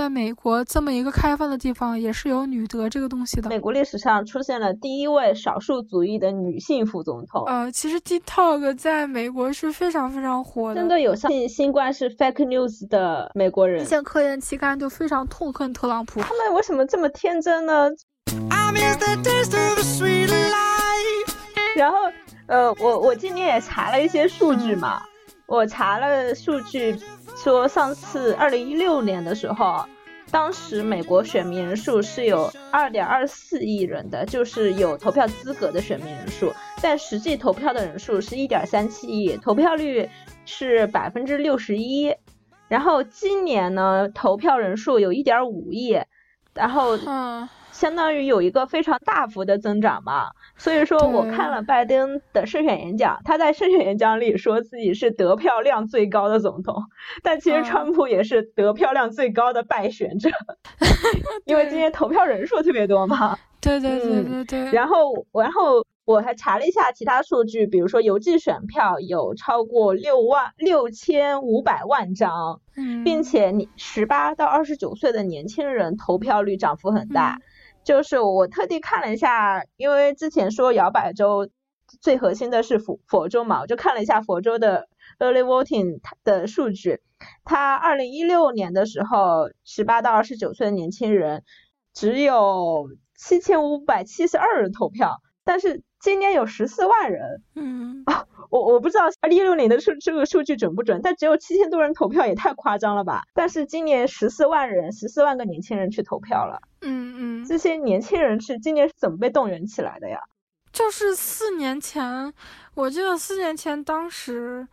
在美国这么一个开放的地方，也是有女德这个东西的。美国历史上出现了第一位少数族裔的女性副总统。呃，其实 TikTok 在美国是非常非常火的。针对有相信新冠是 fake news 的美国人，一些科研期刊就非常痛恨特朗普。他们为什么这么天真呢？然后，呃，我我今天也查了一些数据嘛，我查了数据，说上次二零一六年的时候，当时美国选民人数是有二点二四亿人的，就是有投票资格的选民人数，但实际投票的人数是一点三七亿，投票率是百分之六十一。然后今年呢，投票人数有一点五亿，然后嗯。相当于有一个非常大幅的增长嘛，所以说我看了拜登的胜选演讲，他在胜选演讲里说自己是得票量最高的总统，但其实川普也是得票量最高的败选者，因为今天投票人数特别多嘛。对对对对对。然后，然后我还查了一下其他数据，比如说邮寄选票有超过六万六千五百万张，并且你十八到二十九岁的年轻人投票率涨幅很大。就是我特地看了一下，因为之前说摇摆州最核心的是佛佛州嘛，我就看了一下佛州的 early voting 的数据。它二零一六年的时候，十八到二十九岁的年轻人只有七千五百七十二人投票，但是今年有十四万人。嗯啊。我我不知道二零一六年的数这个数据准不准，但只有七千多人投票也太夸张了吧？但是今年十四万人，十四万个年轻人去投票了。嗯嗯，这些年轻人是今年是怎么被动员起来的呀？就是四年前，我记得四年前当时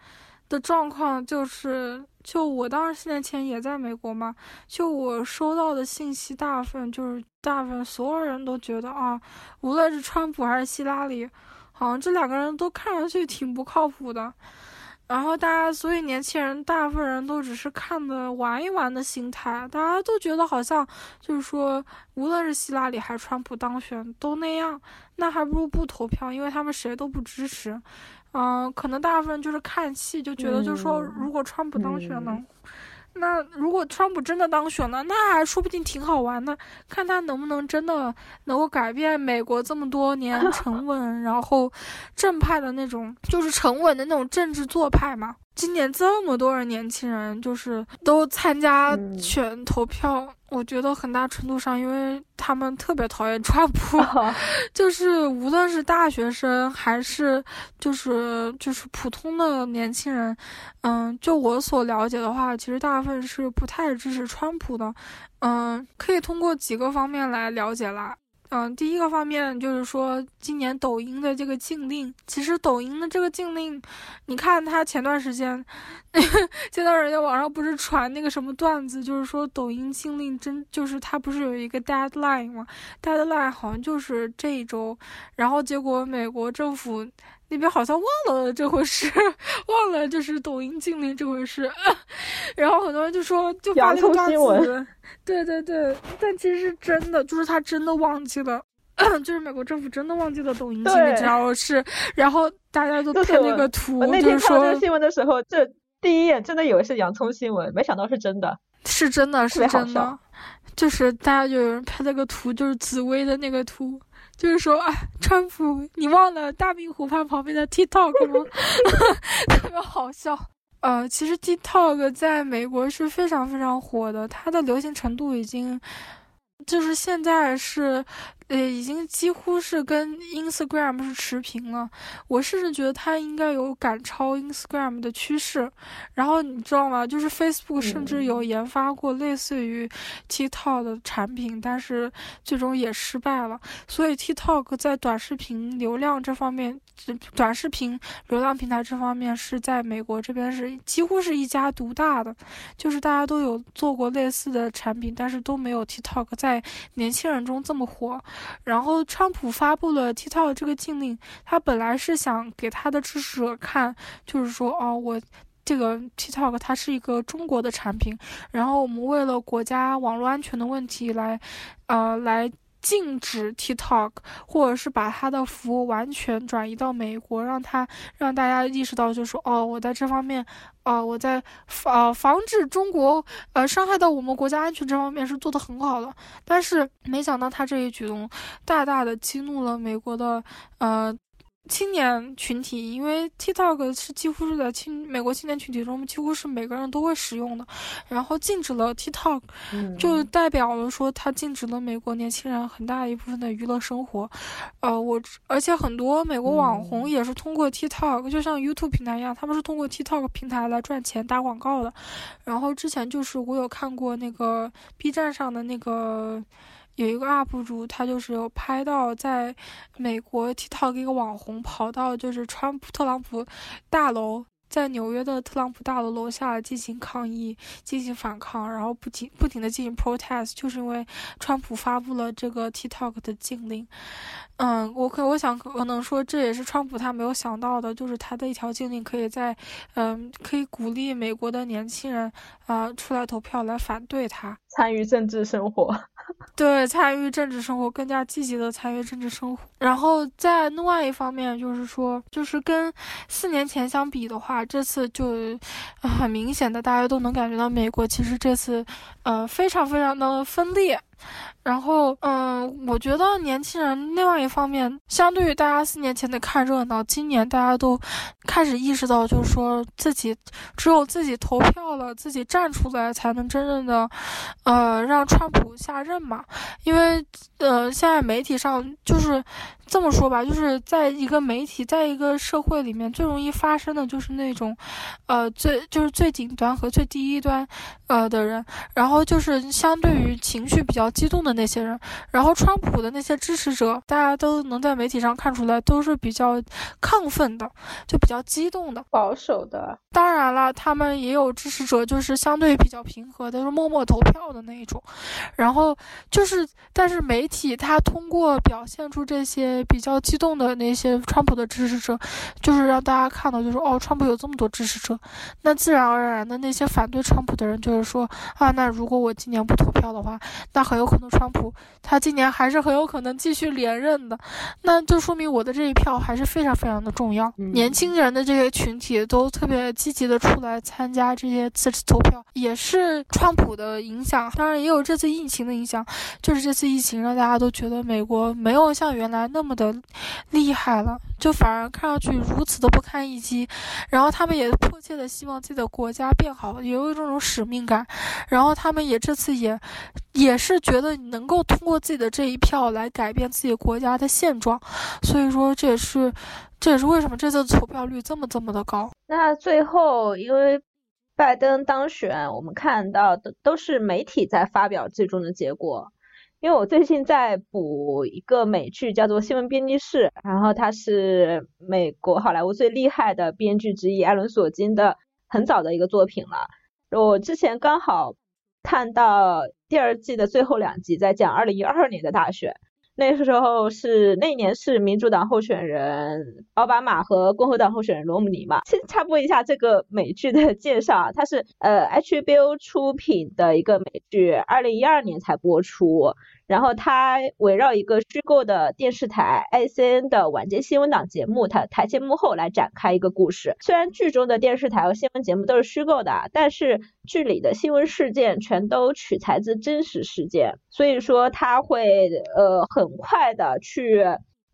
的状况就是，就我当时四年前也在美国嘛，就我收到的信息大部分就是大部分所有人都觉得啊，无论是川普还是希拉里。好像这两个人都看上去挺不靠谱的，然后大家，所以年轻人大部分人都只是看的玩一玩的心态，大家都觉得好像就是说，无论是希拉里还是川普当选都那样，那还不如不投票，因为他们谁都不支持。嗯，可能大部分就是看戏，就觉得就是说，如果川普当选了。那如果川普真的当选了，那还说不定挺好玩的，看他能不能真的能够改变美国这么多年 沉稳，然后正派的那种，就是沉稳的那种政治做派嘛。今年这么多人，年轻人就是都参加选投票，我觉得很大程度上，因为他们特别讨厌 川普，就是无论是大学生还是就是就是普通的年轻人，嗯，就我所了解的话，其实大部分是不太支持川普的，嗯，可以通过几个方面来了解啦。嗯，第一个方面就是说，今年抖音的这个禁令，其实抖音的这个禁令，你看它前段时间，前段时间网上不是传那个什么段子，就是说抖音禁令真就是它不是有一个 deadline 吗？deadline 好像就是这一周，然后结果美国政府。那边好像忘了这回事，忘了就是抖音禁令这回事，然后很多人就说就发那个段子，对对对，但其实是真的，就是他真的忘记了，就是美国政府真的忘记了抖音禁令这回事，然后大家都看那个图，就是说这个新闻的时候，这第一眼真的以为是洋葱新闻，没想到是真的，是真的是真的，就是大家就有人拍那个图，就是紫薇的那个图。就是说，啊，川普，你忘了大明湖畔旁边的 TikTok 吗？特别好笑。呃，其实 TikTok 在美国是非常非常火的，它的流行程度已经，就是现在是。呃，已经几乎是跟 Instagram 是持平了。我甚至觉得它应该有赶超 Instagram 的趋势。然后你知道吗？就是 Facebook 甚至有研发过类似于 TikTok 的产品，但是最终也失败了。所以 TikTok 在短视频流量这方面，短视频流量平台这方面是在美国这边是几乎是一家独大的。就是大家都有做过类似的产品，但是都没有 TikTok 在年轻人中这么火。然后，川普发布了 TikTok 这个禁令，他本来是想给他的支持者看，就是说，哦，我这个 TikTok 它是一个中国的产品，然后我们为了国家网络安全的问题来，呃，来。禁止 TikTok，或者是把它的服务完全转移到美国，让它让大家意识到，就是说，哦，我在这方面，啊，我在防啊防止中国呃伤害到我们国家安全这方面是做得很好的。但是没想到他这一举动大大的激怒了美国的呃。青年群体，因为 TikTok 是几乎是在青美国青年群体中，几乎是每个人都会使用的。然后禁止了 TikTok，就代表了说它禁止了美国年轻人很大一部分的娱乐生活。呃，我而且很多美国网红也是通过 TikTok，就像 YouTube 平台一样，他们是通过 TikTok 平台来赚钱打广告的。然后之前就是我有看过那个 B 站上的那个。有一个 UP 主，他就是有拍到在美国 TikTok 一个网红跑到就是川普特朗普大楼。在纽约的特朗普大楼楼下进行抗议、进行反抗，然后不停不停的进行 protest，就是因为川普发布了这个 TikTok 的禁令。嗯，我可我想可能说这也是川普他没有想到的，就是他的一条禁令可以在嗯可以鼓励美国的年轻人啊出来投票来反对他参与政治生活。对，参与政治生活更加积极的参与政治生活。然后在另外一方面，就是说，就是跟四年前相比的话。这次就很明显的，大家都能感觉到美国其实这次，呃，非常非常的分裂。然后，嗯，我觉得年轻人另外一方面，相对于大家四年前的看热闹，今年大家都开始意识到，就是说自己只有自己投票了，自己站出来，才能真正的，呃，让川普下任嘛。因为，呃，现在媒体上就是这么说吧，就是在一个媒体，在一个社会里面，最容易发生的就是那种，呃，最就是最顶端和最低端，呃的人，然后就是相对于情绪比较激动的。那些人，然后川普的那些支持者，大家都能在媒体上看出来，都是比较亢奋的，就比较激动的，保守的。当然了，他们也有支持者，就是相对比较平和的，就是默默投票的那一种。然后就是，但是媒体他通过表现出这些比较激动的那些川普的支持者，就是让大家看到，就是哦，川普有这么多支持者，那自然而然的那些反对川普的人就是说啊，那如果我今年不投票的话，那很有可能川。普他今年还是很有可能继续连任的，那就说明我的这一票还是非常非常的重要。年轻人的这些群体都特别积极的出来参加这些次投票，也是川普的影响。当然也有这次疫情的影响，就是这次疫情让大家都觉得美国没有像原来那么么的厉害了，就反而看上去如此的不堪一击。然后他们也迫切的希望自己的国家变好，也有这种使命感。然后他们也这次也也是觉得。能够通过自己的这一票来改变自己国家的现状，所以说这也是这也是为什么这次投票率这么这么的高。那最后因为拜登当选，我们看到的都是媒体在发表最终的结果。因为我最近在补一个美剧，叫做《新闻编辑室》，然后它是美国好莱坞最厉害的编剧之一艾伦·索金的很早的一个作品了。我之前刚好。看到第二季的最后两集，在讲二零一二年的大选，那时候是那一年是民主党候选人奥巴马和共和党候选人罗姆尼嘛。先插播一下这个美剧的介绍啊，它是呃 HBO 出品的一个美剧，二零一二年才播出。然后它围绕一个虚构的电视台 ICN 的晚间新闻档节目，它台前幕后来展开一个故事。虽然剧中的电视台和新闻节目都是虚构的，但是剧里的新闻事件全都取材自真实事件，所以说它会呃很快的去。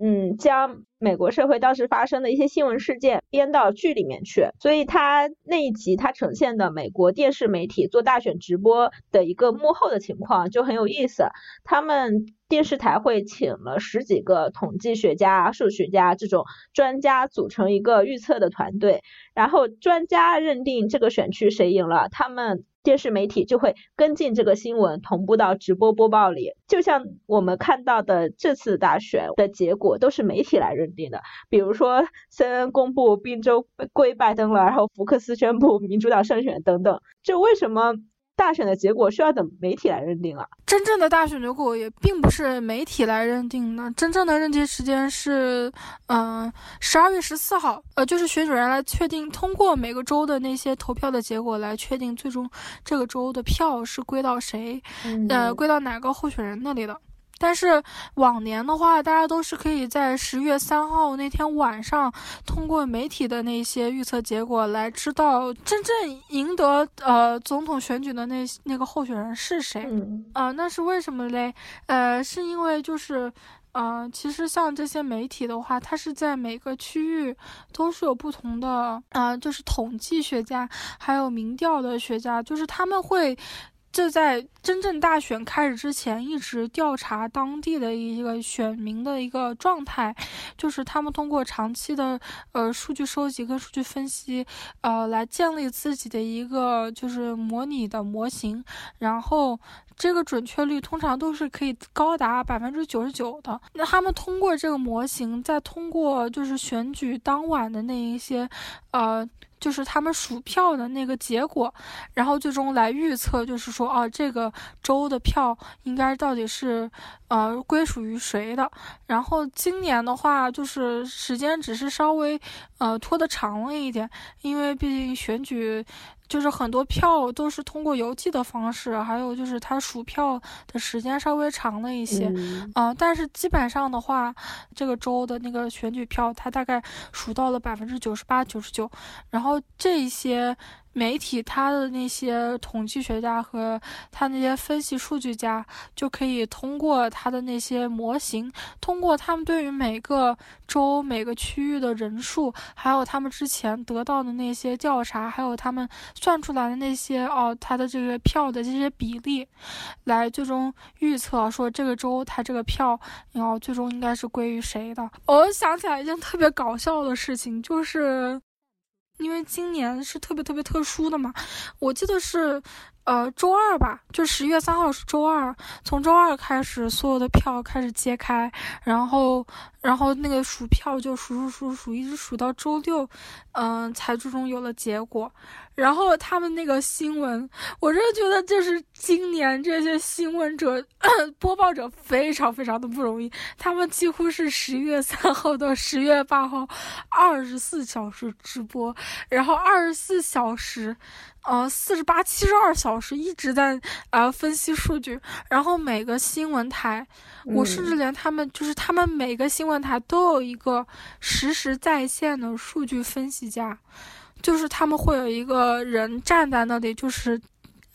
嗯，将美国社会当时发生的一些新闻事件编到剧里面去，所以他那一集他呈现的美国电视媒体做大选直播的一个幕后的情况就很有意思。他们电视台会请了十几个统计学家、数学家这种专家组成一个预测的团队，然后专家认定这个选区谁赢了，他们。电视媒体就会跟进这个新闻，同步到直播播报里。就像我们看到的这次大选的结果，都是媒体来认定的。比如说，CNN 公布宾州归拜登了，然后福克斯宣布民主党胜选等等。这为什么？大选的结果需要等媒体来认定啊。真正的大选结果也并不是媒体来认定的，真正的认定时间是，嗯，十二月十四号，呃，就是选举人来确定，通过每个州的那些投票的结果来确定，最终这个州的票是归到谁，呃，归到哪个候选人那里的。但是往年的话，大家都是可以在十月三号那天晚上，通过媒体的那些预测结果来知道真正赢得呃总统选举的那那个候选人是谁。啊，那是为什么嘞？呃，是因为就是，呃，其实像这些媒体的话，它是在每个区域都是有不同的啊，就是统计学家还有民调的学家，就是他们会。就在真正大选开始之前，一直调查当地的一个选民的一个状态，就是他们通过长期的呃数据收集跟数据分析，呃，来建立自己的一个就是模拟的模型，然后这个准确率通常都是可以高达百分之九十九的。那他们通过这个模型，再通过就是选举当晚的那一些，呃。就是他们数票的那个结果，然后最终来预测，就是说，啊，这个州的票应该到底是，呃，归属于谁的。然后今年的话，就是时间只是稍微，呃，拖得长了一点，因为毕竟选举。就是很多票都是通过邮寄的方式，还有就是它数票的时间稍微长了一些，啊，但是基本上的话，这个州的那个选举票，它大概数到了百分之九十八、九十九，然后这些。媒体他的那些统计学家和他那些分析数据家，就可以通过他的那些模型，通过他们对于每个州每个区域的人数，还有他们之前得到的那些调查，还有他们算出来的那些哦，他的这个票的这些比例，来最终预测说这个州他这个票，然后最终应该是归于谁的。我想起来一件特别搞笑的事情，就是。因为今年是特别特别特殊的嘛，我记得是，呃，周二吧，就十月三号是周二，从周二开始，所有的票开始揭开，然后，然后那个数票就数数数数，一直数到周六，嗯，才最终有了结果。然后他们那个新闻，我真的觉得就是今年这些新闻者、播报者非常非常的不容易。他们几乎是十月三号到十月八号，二十四小时直播，然后二十四小时，呃，四十八、七十二小时一直在呃分析数据。然后每个新闻台，我甚至连他们就是他们每个新闻台都有一个实时在线的数据分析家。就是他们会有一个人站在那里，就是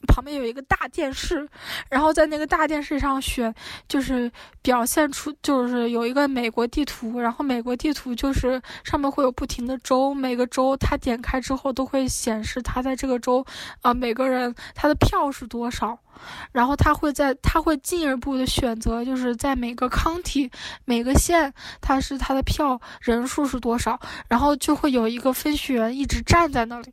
旁边有一个大电视，然后在那个大电视上选，就是表现出就是有一个美国地图，然后美国地图就是上面会有不停的州，每个州他点开之后都会显示他在这个州，啊每个人他的票是多少。然后他会在，他会进一步的选择，就是在每个 county 每个县，他是他的票人数是多少，然后就会有一个分析员一直站在那里。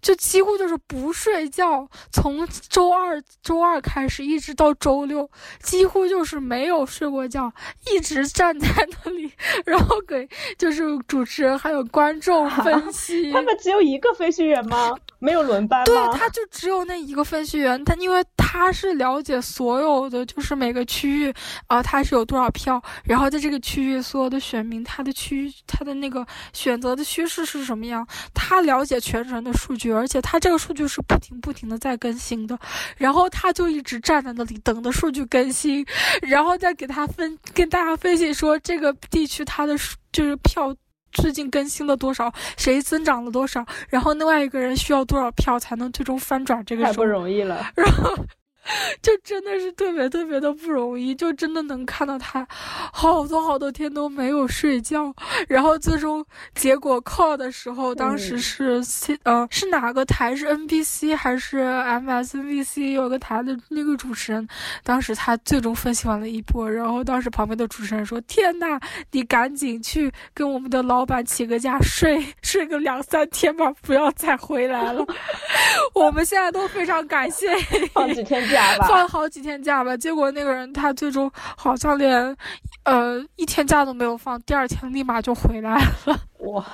就几乎就是不睡觉，从周二周二开始一直到周六，几乎就是没有睡过觉，一直站在那里，然后给就是主持人还有观众分 析。他们只有一个飞行员吗？没有轮班吗？对，他就只有那一个分析员，他因为他是了解所有的，就是每个区域啊，他是有多少票，然后在这个区域所有的选民，他的区域他的那个选择的趋势是什么样，他了解全程的数据。而且他这个数据是不停不停的在更新的，然后他就一直站在那里等的数据更新，然后再给他分跟大家分析说这个地区他的就是票最近更新了多少，谁增长了多少，然后另外一个人需要多少票才能最终翻转这个。太不容易了。然后。就真的是特别特别的不容易，就真的能看到他好多好多天都没有睡觉，然后最终结果 call 的时候，当时是呃是哪个台是 NBC 还是 MSNBC 有个台的那个主持人，当时他最终分析完了一波，然后当时旁边的主持人说：“天呐，你赶紧去跟我们的老板请个假，睡 睡个两三天吧，不要再回来了。”我们现在都非常感谢放几天。放了好几天假吧，结果那个人他最终好像连，呃，一天假都没有放，第二天立马就回来了。哇，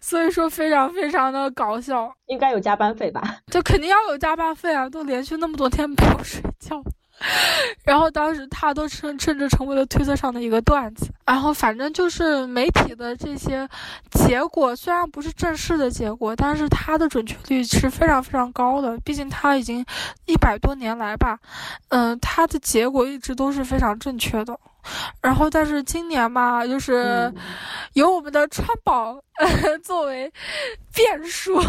所以说非常非常的搞笑。应该有加班费吧？就肯定要有加班费啊，都连续那么多天没有睡觉。然后当时他都甚甚至成为了推特上的一个段子。然后反正就是媒体的这些结果，虽然不是正式的结果，但是它的准确率是非常非常高的。毕竟它已经一百多年来吧，嗯，它的结果一直都是非常正确的。然后，但是今年嘛，就是有我们的川宝 作为变数，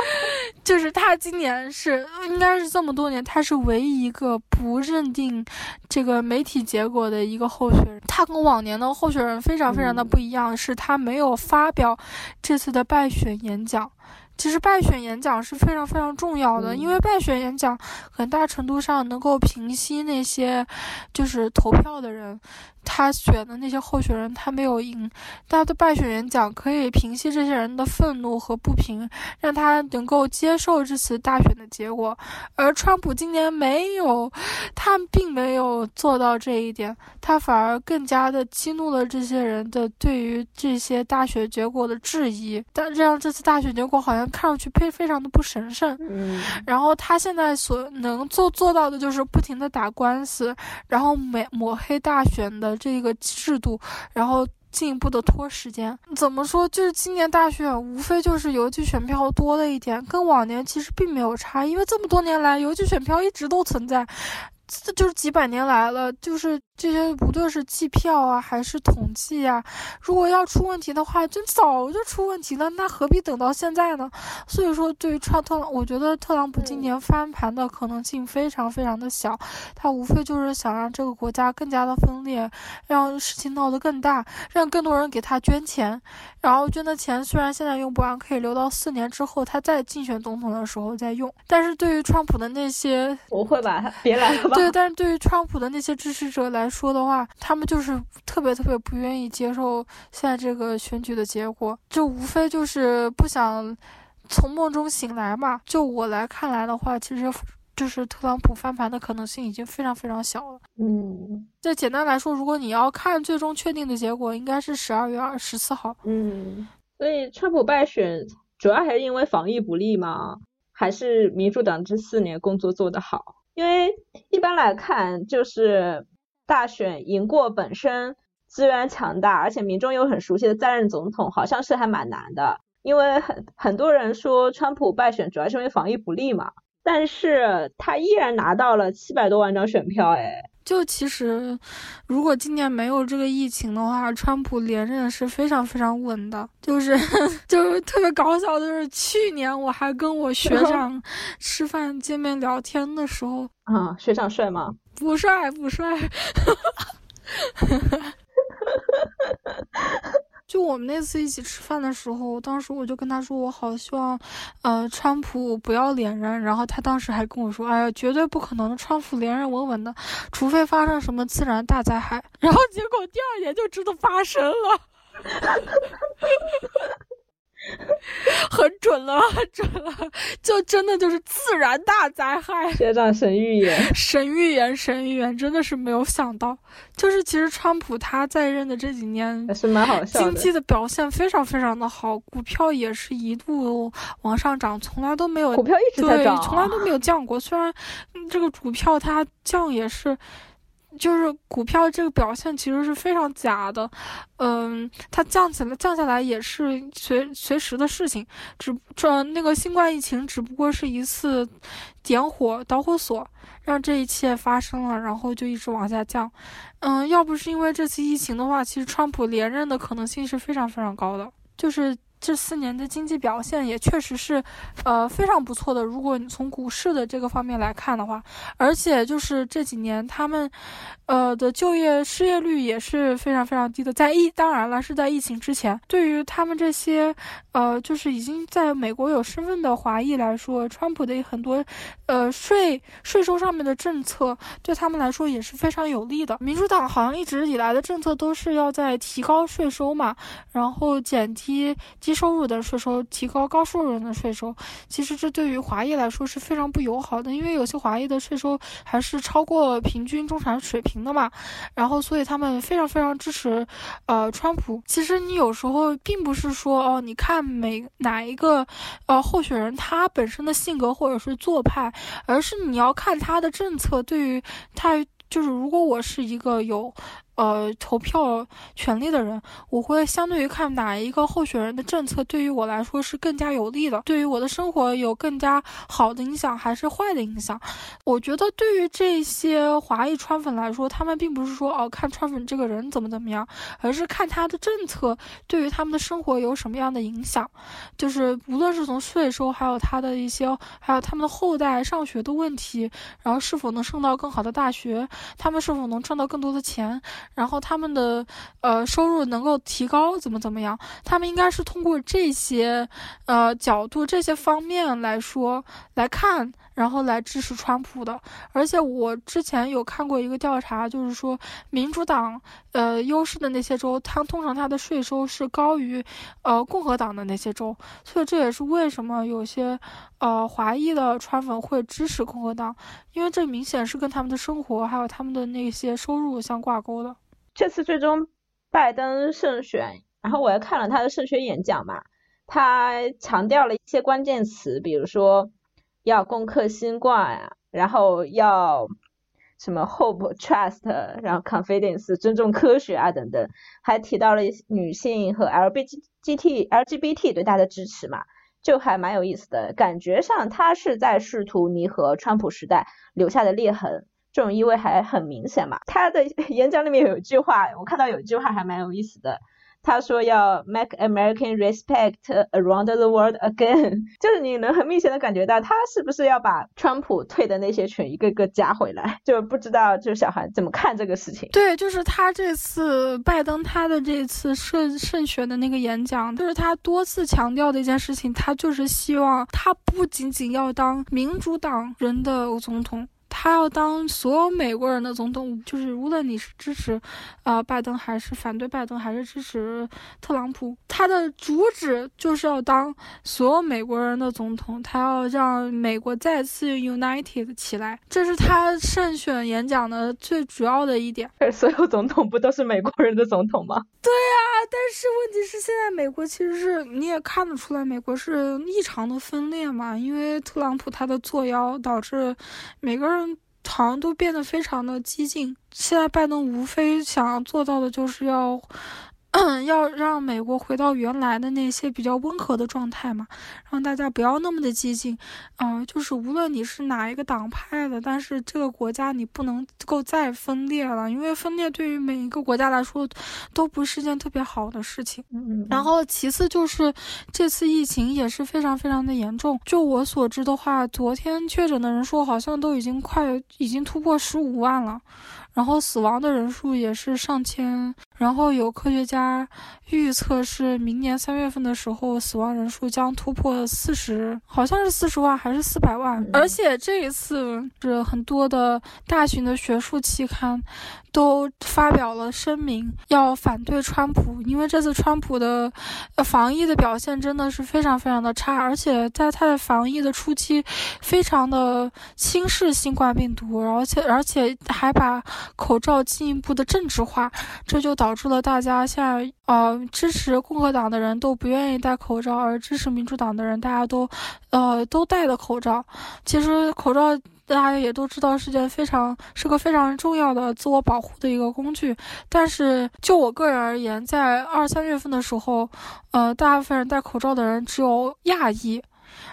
就是他今年是应该是这么多年，他是唯一一个不认定这个媒体结果的一个候选人。他跟往年的候选人非常非常的不一样，是他没有发表这次的败选演讲。其实败选演讲是非常非常重要的，因为败选演讲很大程度上能够平息那些就是投票的人。他选的那些候选人，他没有赢，他的败选演讲可以平息这些人的愤怒和不平，让他能够接受这次大选的结果。而川普今年没有，他并没有做到这一点，他反而更加的激怒了这些人的对于这些大选结果的质疑，但让这次大选结果好像看上去非非常的不神圣。嗯，然后他现在所能做做到的就是不停的打官司，然后抹抹黑大选的。这个制度，然后进一步的拖时间，怎么说？就是今年大选无非就是邮寄选票多了一点，跟往年其实并没有差，因为这么多年来邮寄选票一直都存在，这就是几百年来了，就是。这些不论是计票啊，还是统计啊，如果要出问题的话，就早就出问题了，那何必等到现在呢？所以说，对于川特朗，我觉得特朗普今年翻盘的可能性非常非常的小，他无非就是想让这个国家更加的分裂，让事情闹得更大，让更多人给他捐钱，然后捐的钱虽然现在用不完，可以留到四年之后他再竞选总统的时候再用。但是对于川普的那些，我会吧别来了吧？对，但是对于川普的那些支持者来，来说的话，他们就是特别特别不愿意接受现在这个选举的结果，就无非就是不想从梦中醒来嘛。就我来看来的话，其实就是特朗普翻盘的可能性已经非常非常小了。嗯，再简单来说，如果你要看最终确定的结果，应该是十二月二十四号。嗯，所以川普败选主要还是因为防疫不力嘛？还是民主党这四年工作做得好？因为一般来看，就是大选赢过本身资源强大，而且民众又很熟悉的在任总统，好像是还蛮难的。因为很很多人说川普败选主要是因为防疫不利嘛，但是他依然拿到了七百多万张选票，哎。就其实，如果今年没有这个疫情的话，川普连任是非常非常稳的。就是 就是特别搞笑就是，去年我还跟我学 长吃饭见面聊天的时候，啊，学长帅吗？不帅，不帅。就我们那次一起吃饭的时候，当时我就跟他说，我好希望，呃，川普不要连任。然后他当时还跟我说，哎呀，绝对不可能，川普连任稳稳的，除非发生什么自然大灾害。然后结果第二年就真的发生了。很准了，很准了，就真的就是自然大灾害。学长神预言，神预言，神预言，真的是没有想到。就是其实川普他在任的这几年还是蛮好笑的，经济的表现非常非常的好，股票也是一度往上涨，从来都没有股票一直在涨，从来都没有降过。虽然这个股票它降也是。就是股票这个表现其实是非常假的，嗯，它降起来降下来也是随随时的事情，只这那个新冠疫情只不过是一次点火导火索，让这一切发生了，然后就一直往下降，嗯，要不是因为这次疫情的话，其实川普连任的可能性是非常非常高的，就是。这四年的经济表现也确实是，呃，非常不错的。如果你从股市的这个方面来看的话，而且就是这几年他们，呃的就业失业率也是非常非常低的。在疫当然了是在疫情之前，对于他们这些，呃，就是已经在美国有身份的华裔来说，川普的很多，呃税税收上面的政策对他们来说也是非常有利的。民主党好像一直以来的政策都是要在提高税收嘛，然后减低。收入的税收提高，高收入人的税收，其实这对于华裔来说是非常不友好的，因为有些华裔的税收还是超过平均中产水平的嘛。然后，所以他们非常非常支持，呃，川普。其实你有时候并不是说哦，你看每哪一个，呃，候选人他本身的性格或者是做派，而是你要看他的政策对于他就是如果我是一个有。呃，投票权利的人，我会相对于看哪一个候选人的政策对于我来说是更加有利的，对于我的生活有更加好的影响，还是坏的影响？我觉得对于这些华裔川粉来说，他们并不是说哦看川粉这个人怎么怎么样，而是看他的政策对于他们的生活有什么样的影响。就是无论是从税收，还有他的一些，还有他们的后代上学的问题，然后是否能上到更好的大学，他们是否能赚到更多的钱。然后他们的呃收入能够提高，怎么怎么样？他们应该是通过这些呃角度、这些方面来说来看，然后来支持川普的。而且我之前有看过一个调查，就是说民主党呃优势的那些州，它通常它的税收是高于呃共和党的那些州，所以这也是为什么有些呃华裔的川粉会支持共和党，因为这明显是跟他们的生活还有他们的那些收入相挂钩的。这次最终拜登胜选，然后我也看了他的胜选演讲嘛，他强调了一些关键词，比如说要攻克新冠啊，然后要什么 hope trust，然后 confidence 尊重科学啊等等，还提到了女性和 LGBT LGBT 对他的支持嘛，就还蛮有意思的，感觉上他是在试图弥合川普时代留下的裂痕。这种意味还很明显嘛？他的 演讲里面有一句话，我看到有一句话还蛮有意思的。他说要 make American respect around the world again，就是你能很明显的感觉到他是不是要把川普退的那些群一个个加回来？就不知道就小孩怎么看这个事情？对，就是他这次拜登他的这次胜胜选的那个演讲，就是他多次强调的一件事情，他就是希望他不仅仅要当民主党人的总统。他要当所有美国人的总统，就是无论你是支持，啊拜登还是反对拜登，还是支持特朗普，他的主旨就是要当所有美国人的总统，他要让美国再次 united 起来，这是他胜选演讲的最主要的一点。所有总统不都是美国人的总统吗？对呀，但是问题是现在美国其实是你也看得出来，美国是异常的分裂嘛，因为特朗普他的作妖导致每个人。好像都变得非常的激进。现在拜登无非想要做到的就是要。要让美国回到原来的那些比较温和的状态嘛，让大家不要那么的激进，嗯，就是无论你是哪一个党派的，但是这个国家你不能够再分裂了，因为分裂对于每一个国家来说都不是件特别好的事情。嗯，然后其次就是这次疫情也是非常非常的严重，就我所知的话，昨天确诊的人数好像都已经快已经突破十五万了。然后死亡的人数也是上千，然后有科学家预测是明年三月份的时候，死亡人数将突破四十，好像是四十万还是四百万。而且这一次是很多的大型的学术期刊。都发表了声明，要反对川普，因为这次川普的防疫的表现真的是非常非常的差，而且在他的防疫的初期，非常的轻视新冠病毒，而且而且还把口罩进一步的政治化，这就导致了大家现在呃支持共和党的人都不愿意戴口罩，而支持民主党的人大家都呃都戴了口罩。其实口罩。大家也都知道是件非常是个非常重要的自我保护的一个工具，但是就我个人而言，在二三月份的时候，呃，大部分人戴口罩的人只有亚裔，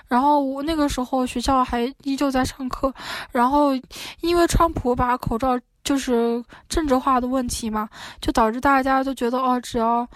然后我那个时候学校还依旧在上课，然后因为川普把口罩。就是政治化的问题嘛，就导致大家都觉得哦，只要，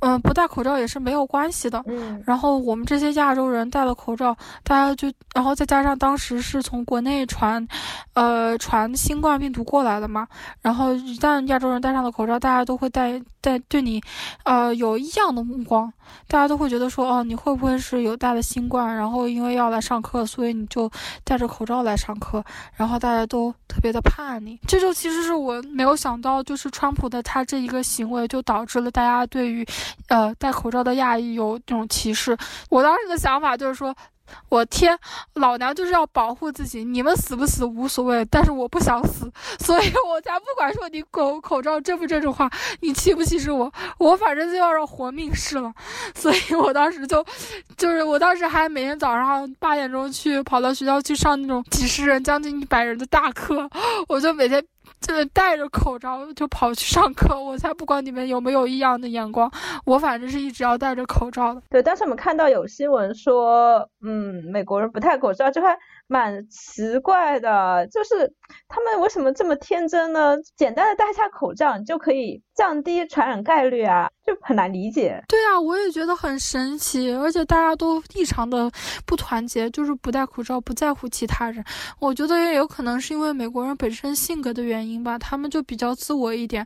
嗯，不戴口罩也是没有关系的。嗯。然后我们这些亚洲人戴了口罩，大家就，然后再加上当时是从国内传，呃，传新冠病毒过来的嘛。然后一旦亚洲人戴上了口罩，大家都会戴戴对你，呃，有异样的目光。大家都会觉得说，哦，你会不会是有带了新冠？然后因为要来上课，所以你就戴着口罩来上课。然后大家都特别的怕你。这就其实。是我没有想到，就是川普的他这一个行为，就导致了大家对于，呃，戴口罩的亚裔有这种歧视。我当时的想法就是说。我天，老娘就是要保护自己，你们死不死无所谓，但是我不想死，所以我才不管说你口口罩正不正治化，你歧不歧视我，我反正就要让活命是了，所以我当时就，就是我当时还每天早上八点钟去跑到学校去上那种几十人、将近一百人的大课，我就每天就戴着口罩就跑去上课，我才不管你们有没有异样的眼光，我反正是一直要戴着口罩的。对，但是我们看到有新闻说，嗯，美国人不戴口罩，就还蛮奇怪的，就是他们为什么这么天真呢？简单的戴下口罩，你就可以降低传染概率啊，就很难理解。对啊，我也觉得很神奇，而且大家都异常的不团结，就是不戴口罩，不在乎其他人。我觉得也有可能是因为美国人本身性格的原因吧，他们就比较自我一点。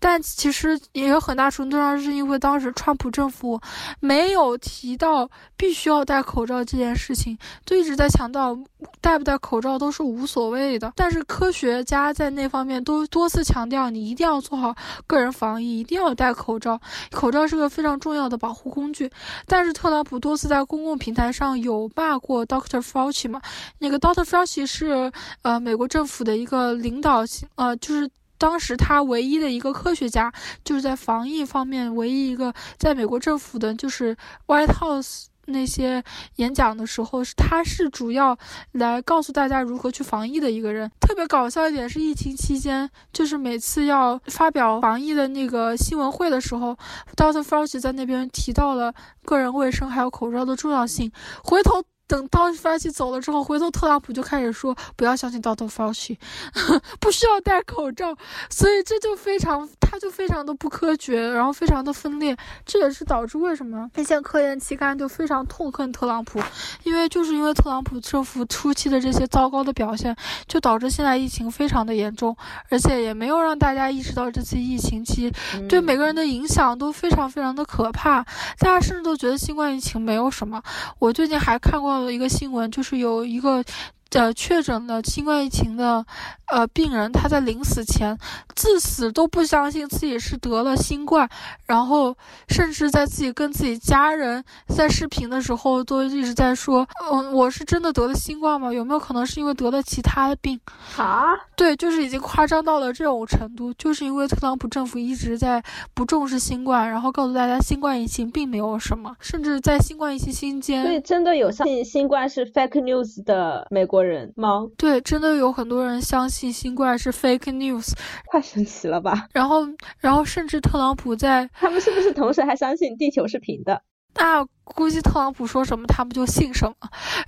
但其实也有很大程度上是因为当时川普政府没有提到必须要戴口罩这件事情，就一直在强调。戴不戴口罩都是无所谓的，但是科学家在那方面都多次强调，你一定要做好个人防疫，一定要戴口罩。口罩是个非常重要的保护工具。但是特朗普多次在公共平台上有骂过 Dr. Fauci 嘛？那个 Dr. Fauci 是呃美国政府的一个领导，呃，就是当时他唯一的一个科学家，就是在防疫方面唯一一个在美国政府的，就是 White House。那些演讲的时候，他是主要来告诉大家如何去防疫的一个人。特别搞笑一点是，疫情期间，就是每次要发表防疫的那个新闻会的时候，Doctor Fauci 在那边提到了个人卫生还有口罩的重要性。回头。等到发起走了之后，回头特朗普就开始说不要相信 Doctor Fauci，不需要戴口罩，所以这就非常，他就非常的不科学，然后非常的分裂，这也是导致为什么一些科研期刊就非常痛恨特朗普，因为就是因为特朗普政府初期的这些糟糕的表现，就导致现在疫情非常的严重，而且也没有让大家意识到这次疫情期对每个人的影响都非常非常的可怕，大家甚至都觉得新冠疫情没有什么。我最近还看过。一个新闻就是有一个。呃，确诊的新冠疫情的呃病人，他在临死前自死都不相信自己是得了新冠，然后甚至在自己跟自己家人在视频的时候都一直在说，嗯，我是真的得了新冠吗？有没有可能是因为得了其他的病？啊？对，就是已经夸张到了这种程度，就是因为特朗普政府一直在不重视新冠，然后告诉大家新冠疫情并没有什么，甚至在新冠疫情期间，所以真的有相信新冠是 fake news 的美国。人吗？对，真的有很多人相信新冠是 fake news，太神奇了吧！然后，然后甚至特朗普在，他们是不是同时还相信地球是平的？那。估计特朗普说什么，他们就信什么。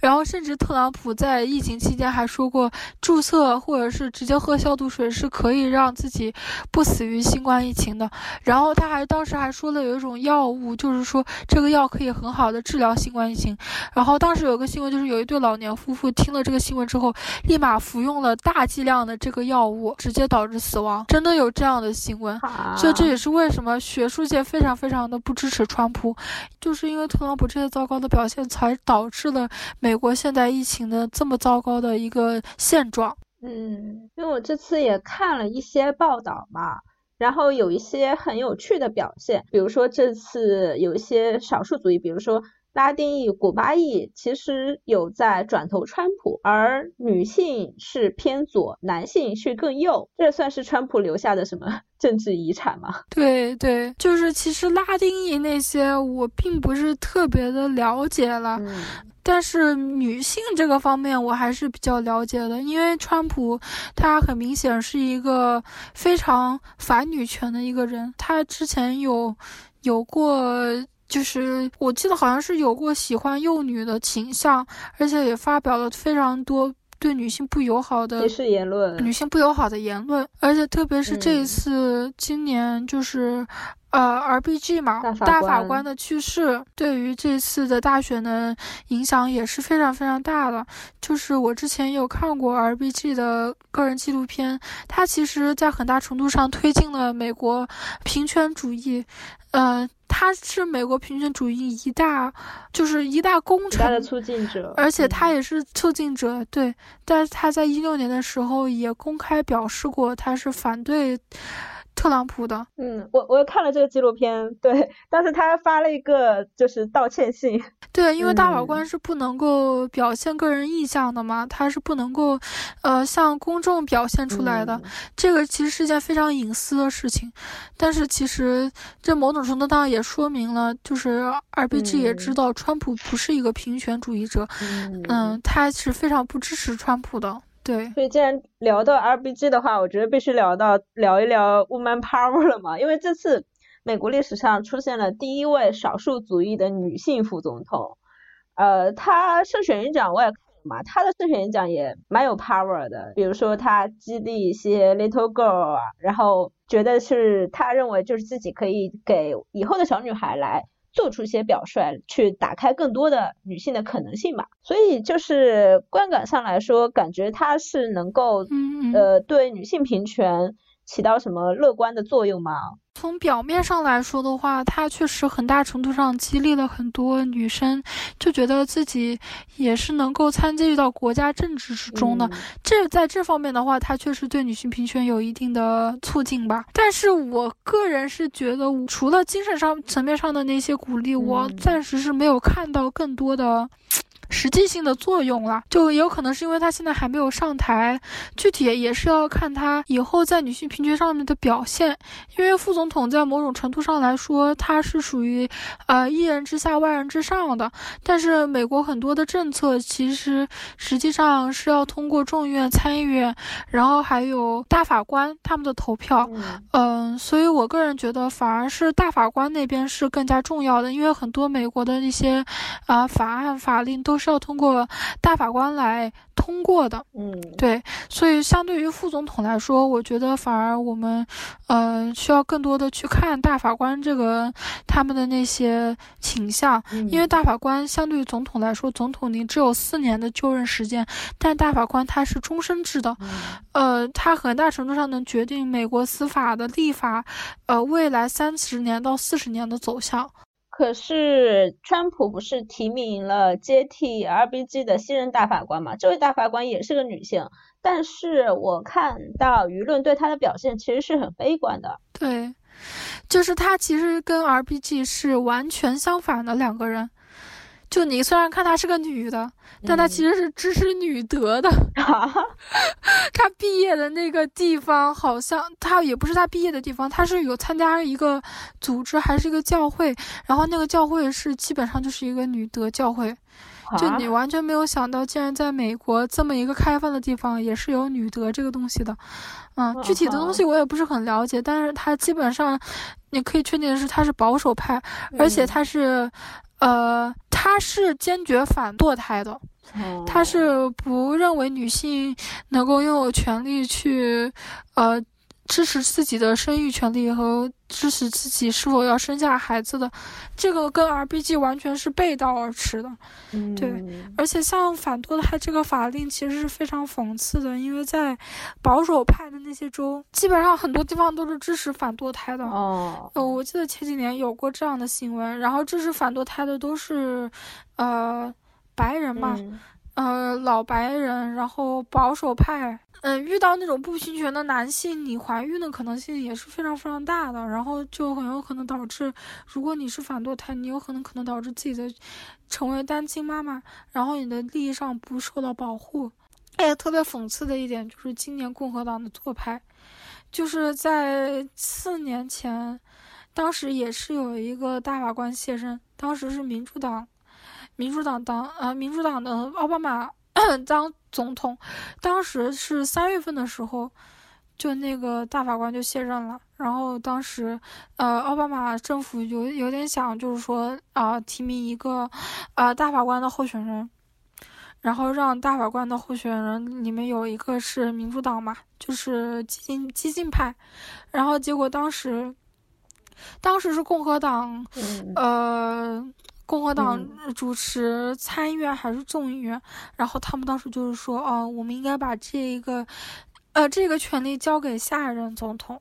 然后，甚至特朗普在疫情期间还说过，注册或者是直接喝消毒水是可以让自己不死于新冠疫情的。然后，他还当时还说了有一种药物，就是说这个药可以很好的治疗新冠疫情。然后，当时有个新闻，就是有一对老年夫妇听了这个新闻之后，立马服用了大剂量的这个药物，直接导致死亡。真的有这样的新闻，所以这也是为什么学术界非常非常的不支持川普，就是因为特朗。普这些糟糕的表现，才导致了美国现在疫情的这么糟糕的一个现状。嗯，因为我这次也看了一些报道嘛，然后有一些很有趣的表现，比如说这次有一些少数族裔，比如说。拉丁裔、古巴裔其实有在转投川普，而女性是偏左，男性是更右，这算是川普留下的什么政治遗产嘛？对对，就是其实拉丁裔那些我并不是特别的了解了，但是女性这个方面我还是比较了解的，因为川普他很明显是一个非常反女权的一个人，他之前有有过。就是我记得好像是有过喜欢幼女的倾向，而且也发表了非常多对女性不友好的歧视言论、女性不友好的言论，而且特别是这一次今年就是，呃，R B G 嘛，大法官的去世，对于这次的大选的影响也是非常非常大的。就是我之前有看过 R B G 的个人纪录片，他其实在很大程度上推进了美国平权主义，呃。他是美国平权主义一大，就是一大功臣，的促进者，而且他也是促进者，对。但是他在一六年的时候也公开表示过，他是反对。特朗普的，嗯，我我看了这个纪录片，对，但是他发了一个就是道歉信，对，因为大法官是不能够表现个人意向的嘛，他是不能够，呃，向公众表现出来的，这个其实是件非常隐私的事情，但是其实这某种程度上也说明了，就是 R B G 也知道川普不是一个平权主义者，嗯，他是非常不支持川普的。对，所以既然聊到 RBG 的话，我觉得必须聊到聊一聊 Woman Power 了嘛，因为这次美国历史上出现了第一位少数族裔的女性副总统，呃，她胜选演讲我也看了嘛，她的胜选演讲也蛮有 power 的，比如说她激励一些 little girl 啊，然后觉得是她认为就是自己可以给以后的小女孩来。做出一些表率，去打开更多的女性的可能性吧。所以就是观感上来说，感觉它是能够，呃，对女性平权起到什么乐观的作用吗？从表面上来说的话，它确实很大程度上激励了很多女生，就觉得自己也是能够参与到国家政治之中的。这在这方面的话，它确实对女性平权有一定的促进吧。但是我个人是觉得，除了精神上层面上的那些鼓励，我暂时是没有看到更多的。实际性的作用了，就也有可能是因为他现在还没有上台，具体也是要看他以后在女性平权上面的表现。因为副总统在某种程度上来说，他是属于呃一人之下万人之上的。但是美国很多的政策其实实际上是要通过众议院、参议院，然后还有大法官他们的投票。嗯，所以我个人觉得反而是大法官那边是更加重要的，因为很多美国的那些啊法案法令都。是要通过大法官来通过的，嗯，对，所以相对于副总统来说，我觉得反而我们，呃，需要更多的去看大法官这个他们的那些倾向，因为大法官相对于总统来说，总统您只有四年的就任时间，但大法官他是终身制的，呃，他很大程度上能决定美国司法的立法，呃，未来三十年到四十年的走向。可是，川普不是提名了接替 RBG 的新任大法官吗？这位大法官也是个女性，但是我看到舆论对她的表现其实是很悲观的。对，就是她其实跟 RBG 是完全相反的两个人。就你虽然看她是个女的，但她其实是支持女德的。她毕业的那个地方好像，她也不是她毕业的地方，她是有参加一个组织，还是一个教会。然后那个教会是基本上就是一个女德教会。就你完全没有想到，竟然在美国这么一个开放的地方，也是有女德这个东西的。嗯，具体的东西我也不是很了解，但是她基本上，你可以确定的是，她是保守派，而且她是。呃，他是坚决反堕胎的，他是不认为女性能够拥有权利去，呃。支持自己的生育权利和支持自己是否要生下孩子的，这个跟 RBG 完全是背道而驰的。嗯，对。而且像反堕胎这个法令其实是非常讽刺的，因为在保守派的那些州，基本上很多地方都是支持反堕胎的。哦，呃，我记得前几年有过这样的新闻，然后支持反堕胎的都是，呃，白人嘛。呃，老白人，然后保守派，嗯，遇到那种不平权的男性，你怀孕的可能性也是非常非常大的，然后就很有可能导致，如果你是反堕胎，你有可能可能导致自己的成为单亲妈妈，然后你的利益上不受到保护。哎，特别讽刺的一点就是今年共和党的做派，就是在四年前，当时也是有一个大法官卸任，当时是民主党。民主党党呃，民主党的奥巴马 当总统，当时是三月份的时候，就那个大法官就卸任了。然后当时，呃，奥巴马政府有有点想，就是说啊，提名一个，呃，大法官的候选人，然后让大法官的候选人里面有一个是民主党嘛，就是激进激进派。然后结果当时，当时是共和党，呃。共和党主持参议院还是众议院，然后他们当时就是说，哦，我们应该把这一个，呃，这个权利交给下一任总统。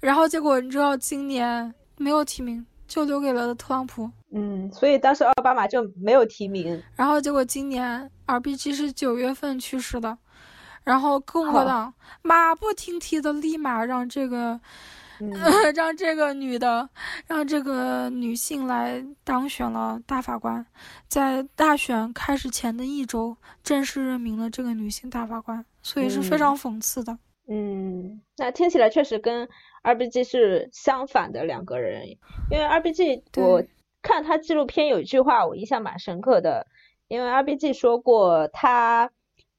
然后结果你知道，今年没有提名，就留给了特朗普。嗯，所以当时奥巴马就没有提名。然后结果今年 RBG 是九月份去世的，然后共和党马不停蹄的立马让这个。让这个女的，让这个女性来当选了大法官，在大选开始前的一周正式任命了这个女性大法官，所以是非常讽刺的。嗯，那听起来确实跟 RBG 是相反的两个人，因为 RBG 我看他纪录片有一句话我印象蛮深刻的，因为 RBG 说过他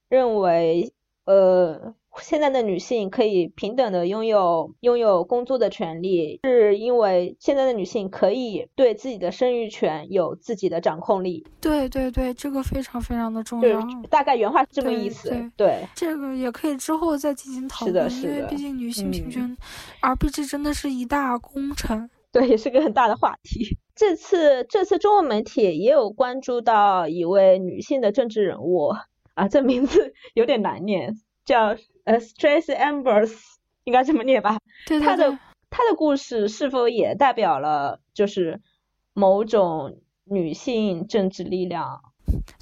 认为。呃。现在的女性可以平等的拥有拥有工作的权利，是因为现在的女性可以对自己的生育权有自己的掌控力。对对对，这个非常非常的重要。大概原话是这么意思。对，这个也可以之后再进行讨论，因为毕竟女性平权，RPG 真的是一大工程。对，也是个很大的话题。这次这次中文媒体也有关注到一位女性的政治人物啊，这名字 有点难念，叫。呃，Tracy Ambers 应该这么念吧？对他的他的故事是否也代表了就是某种女性政治力量？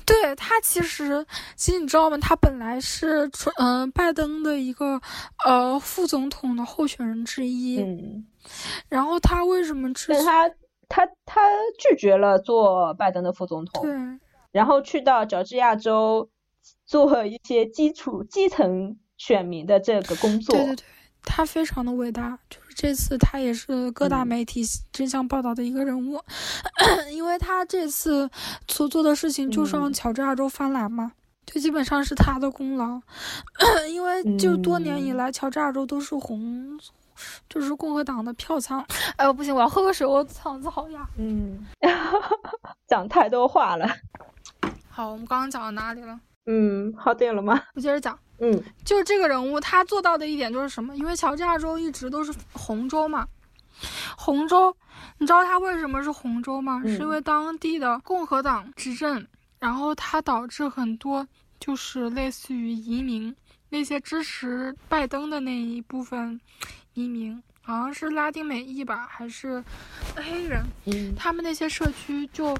对他其实，其实你知道吗？他本来是嗯拜登的一个呃副总统的候选人之一。嗯。然后他为什么？是他他他拒绝了做拜登的副总统。对。然后去到乔治亚州做一些基础基层。选民的这个工作，对对对，他非常的伟大。就是这次他也是各大媒体争相报道的一个人物，因为他这次所做的事情就是让乔治亚州翻蓝嘛，就基本上是他的功劳。因为就多年以来，乔治亚州都是红，就是共和党的票仓。哎呦，不行，我要喝个水，我嗓子好哑。嗯，讲太多话了。好，我们刚刚讲到哪里了？嗯，好点了吗？我接着讲。嗯，就是这个人物，他做到的一点就是什么？因为乔治亚州一直都是红州嘛，红州，你知道他为什么是红州吗？是因为当地的共和党执政，然后它导致很多就是类似于移民，那些支持拜登的那一部分移民，好像是拉丁美裔吧，还是黑人，他们那些社区就。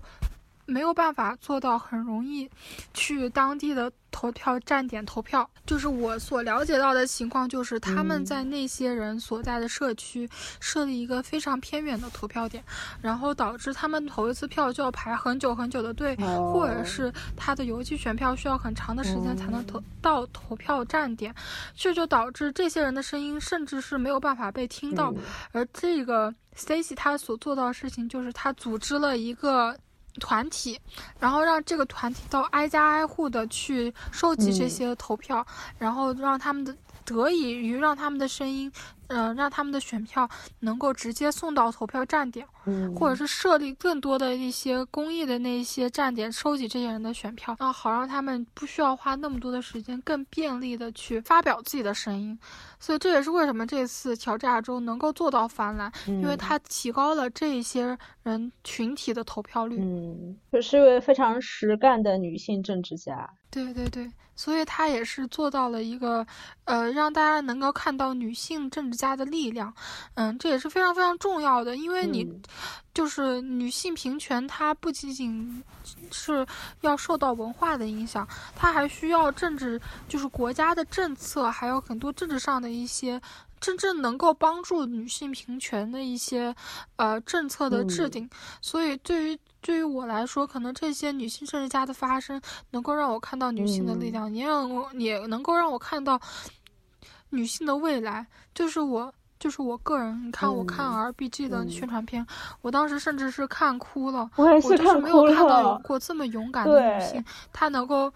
没有办法做到很容易去当地的投票站点投票，就是我所了解到的情况，就是他们在那些人所在的社区设立一个非常偏远的投票点，然后导致他们投一次票就要排很久很久的队，或者是他的邮寄选票需要很长的时间才能投到投票站点，这就导致这些人的声音甚至是没有办法被听到。而这个 Stacy 他所做到的事情，就是他组织了一个。团体，然后让这个团体到挨家挨户的去收集这些投票，然后让他们的得以于让他们的声音。嗯，让他们的选票能够直接送到投票站点，或者是设立更多的一些公益的那些站点，收集这些人的选票，然后好让他们不需要花那么多的时间，更便利的去发表自己的声音。所以这也是为什么这次乔治亚州能够做到翻蓝，因为它提高了这些人群体的投票率。嗯，是一位非常实干的女性政治家。对对对，所以她也是做到了一个，呃，让大家能够看到女性政治家的力量，嗯，这也是非常非常重要的，因为你就是女性平权，它不仅仅是要受到文化的影响，它还需要政治，就是国家的政策，还有很多政治上的一些真正能够帮助女性平权的一些呃政策的制定，所以对于。对于我来说，可能这些女性政治家的发声，能够让我看到女性的力量，也让我也能够让我看到女性的未来。就是我，就是我个人。你看，我看 R B G 的宣传片，我当时甚至是看哭了。我也是看哭了。没有看到有过这么勇敢的女性，她能够。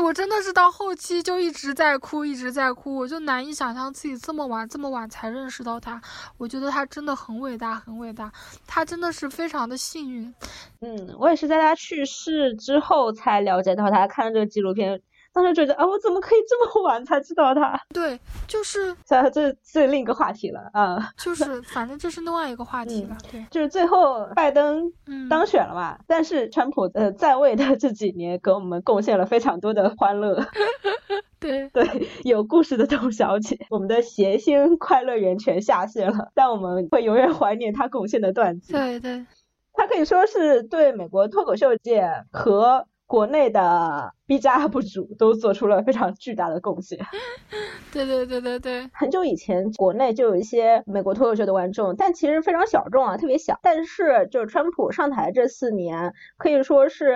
我真的是到后期就一直在哭，一直在哭，我就难以想象自己这么晚这么晚才认识到他。我觉得他真的很伟大，很伟大，他真的是非常的幸运。嗯，我也是在他去世之后才了解到他，看了这个纪录片。当时觉得啊，我怎么可以这么晚才知道他？对，就是，这这是另一个话题了啊。就是，反正这是另外一个话题了。对，就是最后拜登当选了嘛，但是川普呃在位的这几年给我们贡献了非常多的欢乐。对对，有故事的董小姐，我们的谐星快乐源泉下线了，但我们会永远怀念他贡献的段子。对对，他可以说是对美国脱口秀界和。国内的 B 站 UP 主都做出了非常巨大的贡献。对对对对对，很久以前国内就有一些美国脱口秀的观众，但其实非常小众啊，特别小。但是就是川普上台这四年，可以说是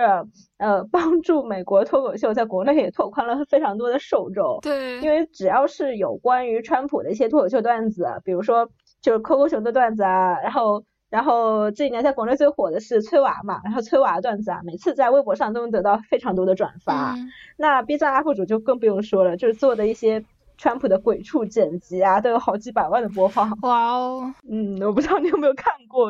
呃帮助美国脱口秀在国内也拓宽了非常多的受众。对，因为只要是有关于川普的一些脱口秀段子，比如说就是 Coco 熊的段子啊，然后。然后这几年在国内最火的是崔娃嘛，然后崔娃段子啊，每次在微博上都能得到非常多的转发。那 B 站 UP 主就更不用说了，就是做的一些川普的鬼畜剪辑啊，都有好几百万的播放。哇哦，嗯，我不知道你有没有看过，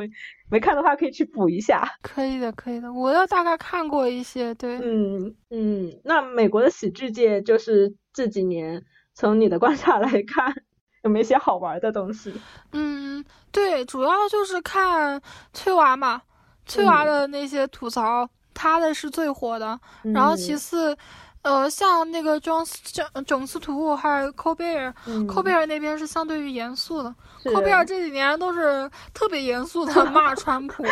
没看的话可以去补一下。可以的，可以的，我要大概看过一些。对，嗯嗯，那美国的喜剧界就是这几年，从你的观察来看。有没有一些好玩的东西？嗯，对，主要就是看翠娃嘛，翠娃的那些吐槽，他的是最火的。然后其次，呃，像那个庄斯整整斯图还有科贝尔，科贝尔那边是相对于严肃的。科贝尔这几年都是特别严肃的 骂川普，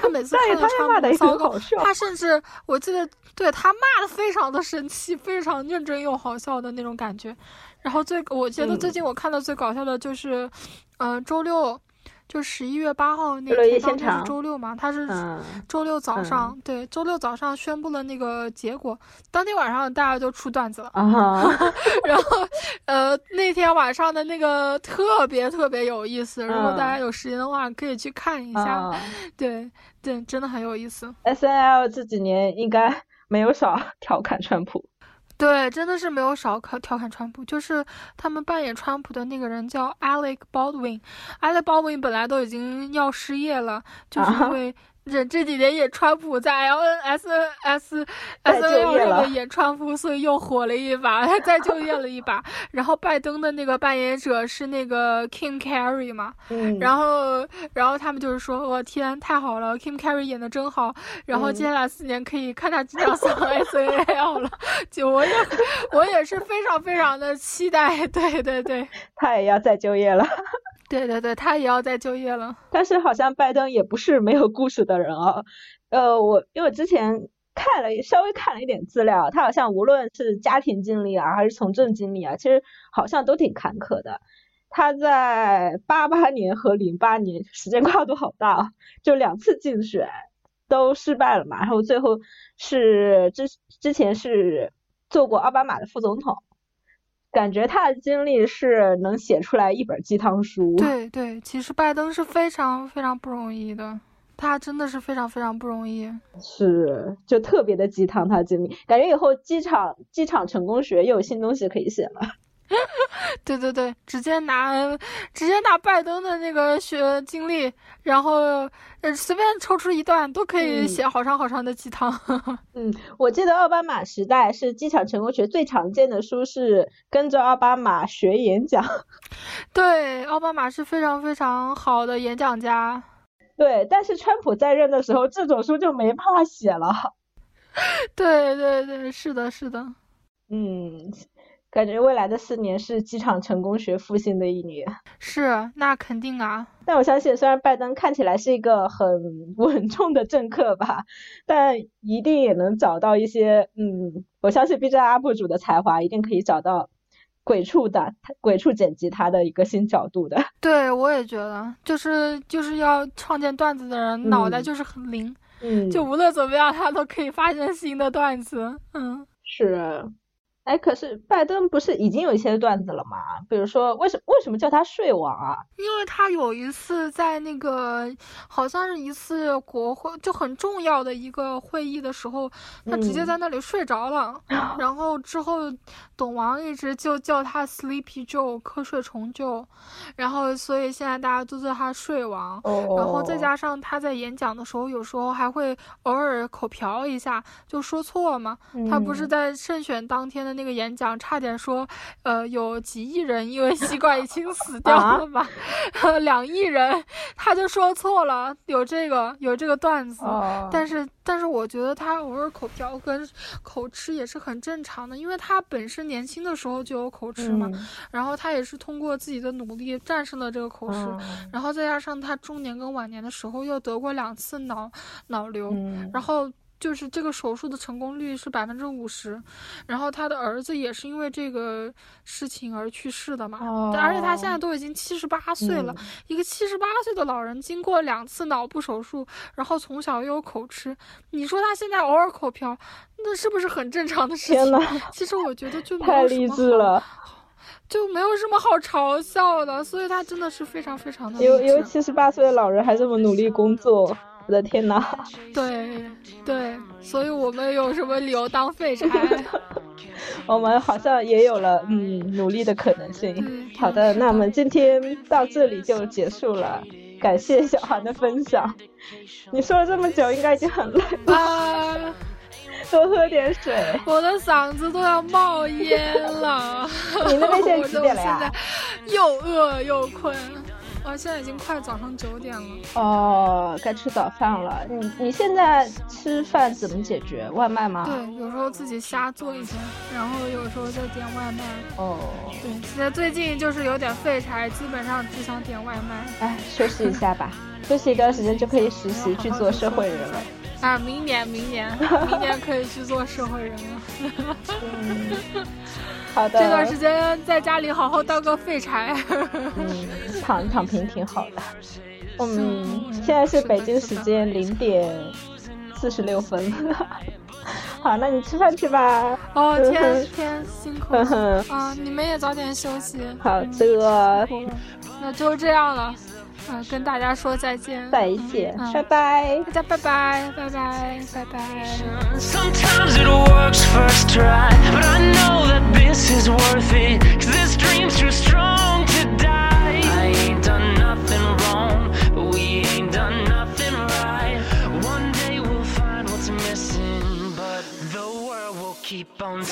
他每次看到川普糟糕，他甚至我记得对他骂的非常的生气，非常认真又好笑的那种感觉。然后最，我觉得最近我看到最搞笑的就是，呃，周六，就十一月八号那天，当天是周六嘛，他是周六早上，对，周六早上宣布了那个结果，当天晚上大家就出段子了，然后，呃，那天晚上的那个特别特别有意思，如果大家有时间的话，可以去看一下，对对，真的很有意思。S N L 这几年应该没有少 调侃川普。对，真的是没有少看调侃川普，就是他们扮演川普的那个人叫 Alec Baldwin，Alec Baldwin 本来都已经要失业了，就是因为。这这几年演川普在 L N S N S S N L 上面演川普，所以又火了一把，再就业了一把。然后拜登的那个扮演者是那个 Kim Carrey 嘛，然后然后他们就是说，我天，太好了，Kim Carrey 演的真好。然后接下来四年可以看他经常上 S N L 了，就我也我也是非常非常的期待。对对对，他也要再就业了。对对对，他也要再就业了。但是好像拜登也不是没有故事的人啊。呃，我因为之前看了稍微看了一点资料，他好像无论是家庭经历啊，还是从政经历啊，其实好像都挺坎坷的。他在八八年和零八年时间跨度好大，就两次竞选都失败了嘛。然后最后是之之前是做过奥巴马的副总统。感觉他的经历是能写出来一本鸡汤书。对对，其实拜登是非常非常不容易的，他真的是非常非常不容易。是，就特别的鸡汤，他经历，感觉以后机场机场成功学又有新东西可以写了。对对对，直接拿直接拿拜登的那个学经历，然后呃随便抽出一段都可以写好长好长的鸡汤。嗯，我记得奥巴马时代是机场成功学最常见的书是跟着奥巴马学演讲。对，奥巴马是非常非常好的演讲家。对，但是川普在任的时候，这种书就没办法写了。对对对，是的，是的。嗯。感觉未来的四年是机场成功学复兴的一年，是那肯定啊。但我相信，虽然拜登看起来是一个很 稳重的政客吧，但一定也能找到一些，嗯，我相信 B 站 UP 主的才华，一定可以找到鬼畜的鬼畜剪辑他的一个新角度的。对，我也觉得，就是就是要创建段子的人，脑袋就是很灵，嗯，就无论怎么样，他都可以发现新的段子，嗯，是。哎，可是拜登不是已经有一些段子了吗？比如说，为什么为什么叫他睡王啊？因为他有一次在那个好像是一次国会就很重要的一个会议的时候，他直接在那里睡着了。然后之后，董王一直就叫他 Sleepy Joe，瞌睡虫 Joe。然后所以现在大家都叫他睡王。然后再加上他在演讲的时候，有时候还会偶尔口瓢一下，就说错嘛。他不是在胜选当天的。那个演讲差点说，呃，有几亿人因为 新冠已经死掉了嘛？两亿人，他就说错了，有这个有这个段子，但是但是我觉得他偶尔口瓢跟口吃也是很正常的，因为他本身年轻的时候就有口吃嘛，然后他也是通过自己的努力战胜了这个口吃，然后再加上他中年跟晚年的时候又得过两次脑脑瘤，然后。就是这个手术的成功率是百分之五十，然后他的儿子也是因为这个事情而去世的嘛，而且他现在都已经七十八岁了，一个七十八岁的老人经过两次脑部手术，然后从小又有口吃，你说他现在偶尔口瓢，那是不是很正常的事情？其实我觉得就 太励志了。就没有什么好嘲笑的，所以他真的是非常非常的。尤尤七十八岁的老人还这么努力工作，我的天哪！对对，所以我们有什么理由当废柴？我们好像也有了嗯努力的可能性。好的，那我们今天到这里就结束了，感谢小韩的分享。你说了这么久，应该已经很累了。多喝点水，我的嗓子都要冒烟了。你那边现在几点了呀？又饿又困。啊，现在已经快早上九点了。哦，该吃早饭了。你你现在吃饭怎么解决？外卖吗？对，有时候自己瞎做一些，然后有时候再点外卖。哦，对，现在最近就是有点废柴，基本上只想点外卖。哎，休息一下吧，休息一段时间就可以实习去做社会人了。啊，明年，明年，明年可以去做社会人了。嗯，好的。这段时间在家里好好当个废柴。嗯，躺躺平挺好的。嗯，现在是北京时间零点四十六分。好，那你吃饭去吧。哦，天天辛苦了。啊，你们也早点休息。好的。那就这样了。嗯，跟大家说再见，再见，拜拜，大家拜拜，拜拜，拜拜。Sometimes it works first try, but I know that this is worth it. Cause this dream's too strong to die. I ain't done nothing wrong, but we ain't done nothing right. One day we'll find what's missing, but the world will keep on